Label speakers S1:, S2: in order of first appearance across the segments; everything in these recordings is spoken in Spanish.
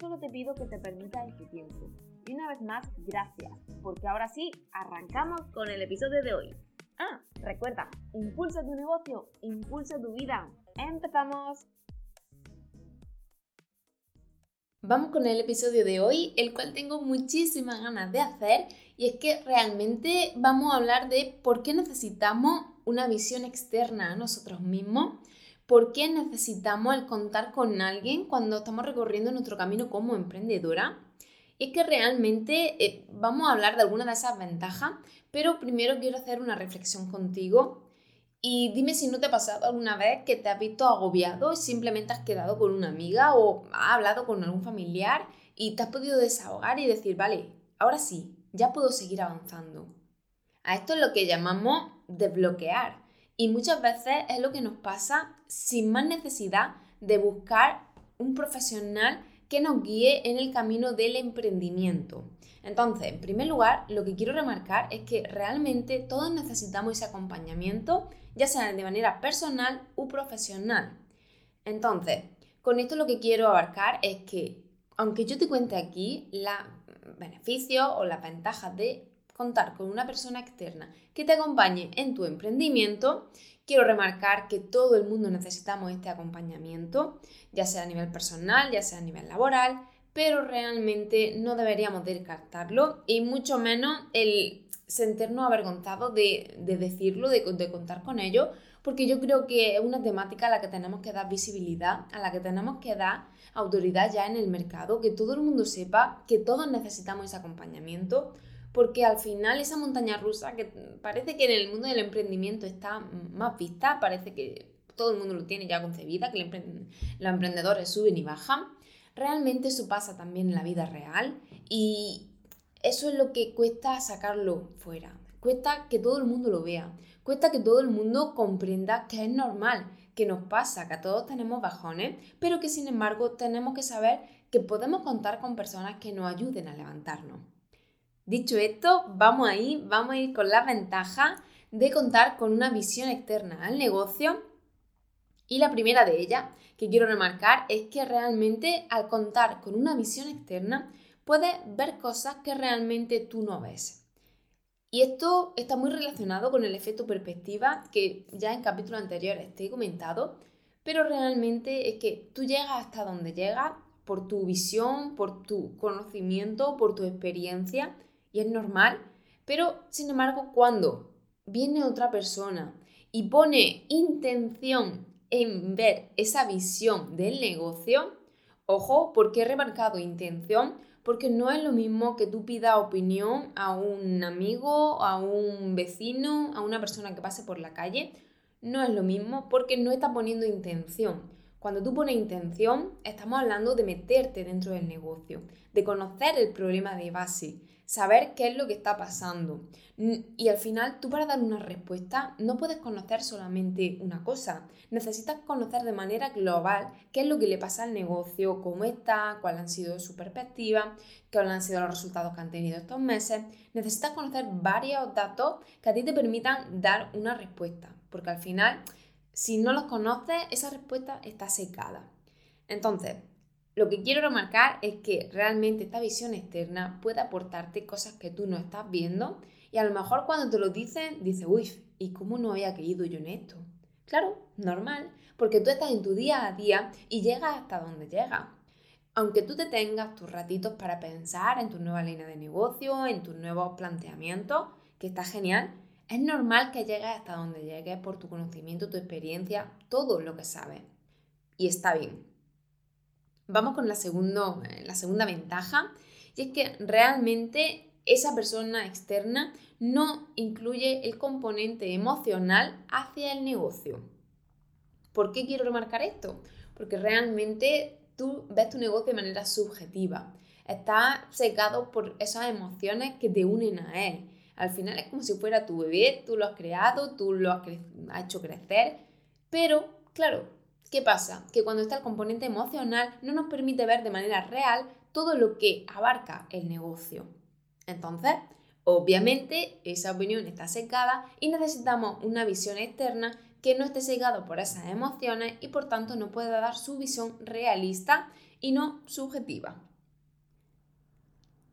S1: solo te pido que te permitas este tiempo. Y una vez más, gracias, porque ahora sí, arrancamos con el episodio de hoy. Ah, recuerda, impulsa tu negocio, impulsa tu vida. ¡Empezamos!
S2: Vamos con el episodio de hoy, el cual tengo muchísimas ganas de hacer y es que realmente vamos a hablar de por qué necesitamos una visión externa a nosotros mismos ¿Por qué necesitamos el contar con alguien cuando estamos recorriendo nuestro camino como emprendedora? Y es que realmente eh, vamos a hablar de algunas de esas ventajas, pero primero quiero hacer una reflexión contigo y dime si no te ha pasado alguna vez que te has visto agobiado y simplemente has quedado con una amiga o has hablado con algún familiar y te has podido desahogar y decir, vale, ahora sí, ya puedo seguir avanzando. A esto es lo que llamamos desbloquear. Y muchas veces es lo que nos pasa sin más necesidad de buscar un profesional que nos guíe en el camino del emprendimiento. Entonces, en primer lugar, lo que quiero remarcar es que realmente todos necesitamos ese acompañamiento, ya sea de manera personal u profesional. Entonces, con esto lo que quiero abarcar es que, aunque yo te cuente aquí los beneficios o las ventajas de contar con una persona externa que te acompañe en tu emprendimiento, quiero remarcar que todo el mundo necesitamos este acompañamiento, ya sea a nivel personal, ya sea a nivel laboral, pero realmente no deberíamos descartarlo y mucho menos el sentirnos avergonzados de, decirlo, de, de contar con ello, porque yo creo que es una temática a la que tenemos que dar visibilidad, a la que tenemos que dar autoridad ya en el mercado, que todo el mundo sepa que todos necesitamos ese acompañamiento, porque al final esa montaña rusa que parece que en el mundo del emprendimiento está más vista, parece que todo el mundo lo tiene ya concebida, que los emprendedores suben y bajan, realmente eso pasa también en la vida real y eso es lo que cuesta sacarlo fuera, cuesta que todo el mundo lo vea, cuesta que todo el mundo comprenda que es normal, que nos pasa, que todos tenemos bajones, pero que sin embargo tenemos que saber que podemos contar con personas que nos ayuden a levantarnos. Dicho esto, vamos a ir, vamos a ir con la ventaja de contar con una visión externa al negocio. Y la primera de ellas que quiero remarcar es que realmente al contar con una visión externa puedes ver cosas que realmente tú no ves. Y esto está muy relacionado con el efecto perspectiva que ya en capítulos anteriores te he comentado, pero realmente es que tú llegas hasta donde llegas por tu visión, por tu conocimiento, por tu experiencia y es normal, pero sin embargo cuando viene otra persona y pone intención en ver esa visión del negocio, ojo, porque he remarcado intención, porque no es lo mismo que tú pidas opinión a un amigo, a un vecino, a una persona que pase por la calle, no es lo mismo porque no está poniendo intención. Cuando tú pones intención, estamos hablando de meterte dentro del negocio, de conocer el problema de base, saber qué es lo que está pasando. Y al final, tú para dar una respuesta no puedes conocer solamente una cosa, necesitas conocer de manera global qué es lo que le pasa al negocio, cómo está, cuáles han sido su perspectiva, cuáles han sido los resultados que han tenido estos meses. Necesitas conocer varios datos que a ti te permitan dar una respuesta, porque al final, si no los conoces, esa respuesta está secada. Entonces, lo que quiero remarcar es que realmente esta visión externa puede aportarte cosas que tú no estás viendo y a lo mejor cuando te lo dicen, dices, uy, ¿y cómo no había caído yo en esto? Claro, normal, porque tú estás en tu día a día y llegas hasta donde llegas. Aunque tú te tengas tus ratitos para pensar en tu nueva línea de negocio, en tus nuevos planteamientos, que está genial, es normal que llegues hasta donde llegues por tu conocimiento, tu experiencia, todo lo que sabes. Y está bien. Vamos con la, eh, la segunda ventaja, y es que realmente esa persona externa no incluye el componente emocional hacia el negocio. ¿Por qué quiero remarcar esto? Porque realmente tú ves tu negocio de manera subjetiva. Estás secado por esas emociones que te unen a él. Al final es como si fuera tu bebé, tú lo has creado, tú lo has, has hecho crecer, pero claro, ¿qué pasa? Que cuando está el componente emocional no nos permite ver de manera real todo lo que abarca el negocio. Entonces, obviamente, esa opinión está secada y necesitamos una visión externa que no esté cegado por esas emociones y por tanto no pueda dar su visión realista y no subjetiva.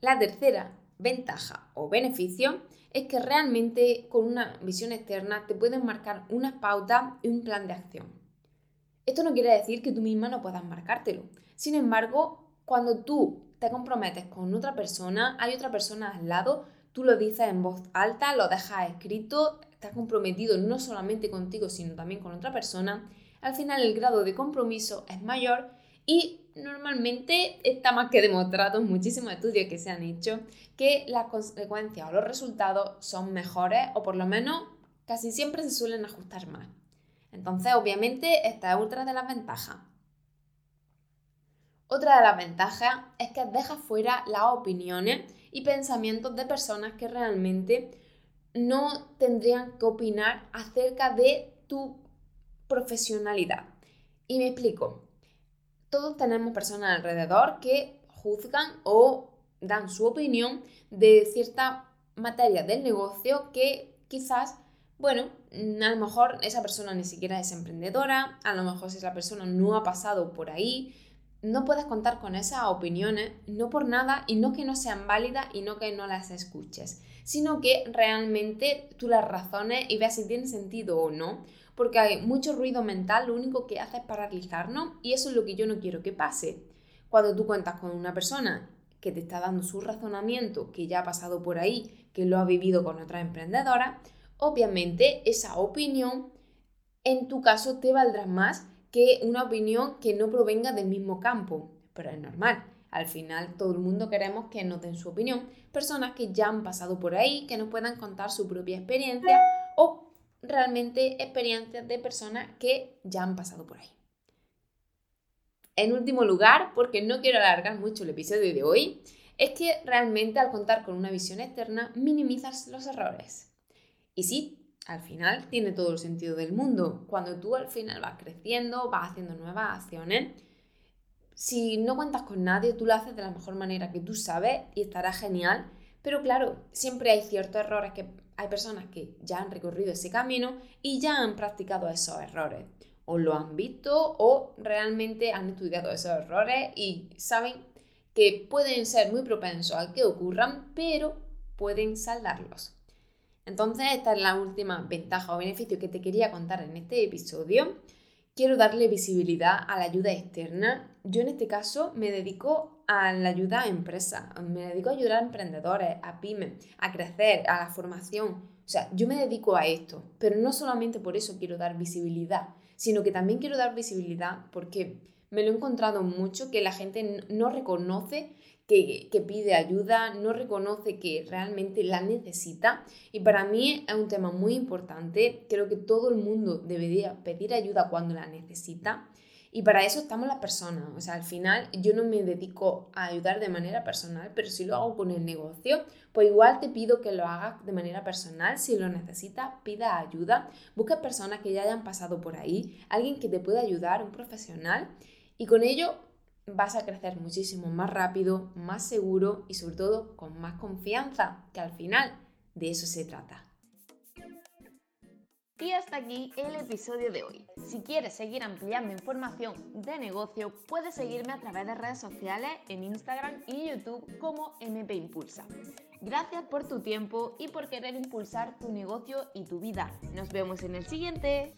S2: La tercera ventaja o beneficio es que realmente con una visión externa te pueden marcar unas pautas y un plan de acción. Esto no quiere decir que tú misma no puedas marcártelo. Sin embargo, cuando tú te comprometes con otra persona, hay otra persona al lado, tú lo dices en voz alta, lo dejas escrito, estás comprometido no solamente contigo, sino también con otra persona, al final el grado de compromiso es mayor y normalmente está más que demostrado en muchísimos estudios que se han hecho que las consecuencias o los resultados son mejores o por lo menos casi siempre se suelen ajustar más. Entonces, obviamente, esta es otra de las ventajas. Otra de las ventajas es que deja fuera las opiniones y pensamientos de personas que realmente no tendrían que opinar acerca de tu profesionalidad. Y me explico. Todos tenemos personas alrededor que juzgan o dan su opinión de cierta materia del negocio que quizás, bueno, a lo mejor esa persona ni siquiera es emprendedora, a lo mejor si esa persona no ha pasado por ahí, no puedes contar con esas opiniones, no por nada, y no que no sean válidas y no que no las escuches, sino que realmente tú las razones y veas si tienen sentido o no, porque hay mucho ruido mental, lo único que hace es paralizarnos y eso es lo que yo no quiero que pase. Cuando tú cuentas con una persona que te está dando su razonamiento, que ya ha pasado por ahí, que lo ha vivido con otra emprendedora, obviamente esa opinión en tu caso te valdrá más que una opinión que no provenga del mismo campo. Pero es normal. Al final todo el mundo queremos que nos den su opinión. Personas que ya han pasado por ahí, que nos puedan contar su propia experiencia o realmente experiencias de personas que ya han pasado por ahí. En último lugar, porque no quiero alargar mucho el episodio de hoy, es que realmente al contar con una visión externa minimizas los errores. Y sí, al final tiene todo el sentido del mundo. Cuando tú al final vas creciendo, vas haciendo nuevas acciones, si no cuentas con nadie, tú lo haces de la mejor manera que tú sabes y estará genial. Pero claro, siempre hay ciertos errores que hay personas que ya han recorrido ese camino y ya han practicado esos errores. O lo han visto o realmente han estudiado esos errores y saben que pueden ser muy propensos a que ocurran, pero pueden saldarlos. Entonces, esta es la última ventaja o beneficio que te quería contar en este episodio. Quiero darle visibilidad a la ayuda externa. Yo en este caso me dedico a la ayuda a empresas, me dedico a ayudar a emprendedores, a pymes, a crecer, a la formación. O sea, yo me dedico a esto, pero no solamente por eso quiero dar visibilidad, sino que también quiero dar visibilidad porque me lo he encontrado mucho que la gente no reconoce que, pide ayuda, no reconoce que realmente la necesita. Y para mí es un tema muy importante. Creo que todo el mundo debería pedir ayuda cuando la necesita. Y para eso estamos las personas. O sea, al final yo no me dedico a ayudar de manera personal, pero si lo hago con el negocio, pues igual te pido que lo hagas de manera personal. Si lo necesitas, pida ayuda. Busca personas que ya hayan pasado por ahí, alguien que te pueda ayudar, un profesional. Y con ello vas a crecer muchísimo más rápido, más seguro y sobre todo con más confianza, que al final de eso se trata.
S1: Y hasta aquí el episodio de hoy. Si quieres seguir ampliando información de negocio, puedes seguirme a través de redes sociales en Instagram y YouTube como MP Impulsa. Gracias por tu tiempo y por querer impulsar tu negocio y tu vida. Nos vemos en el siguiente.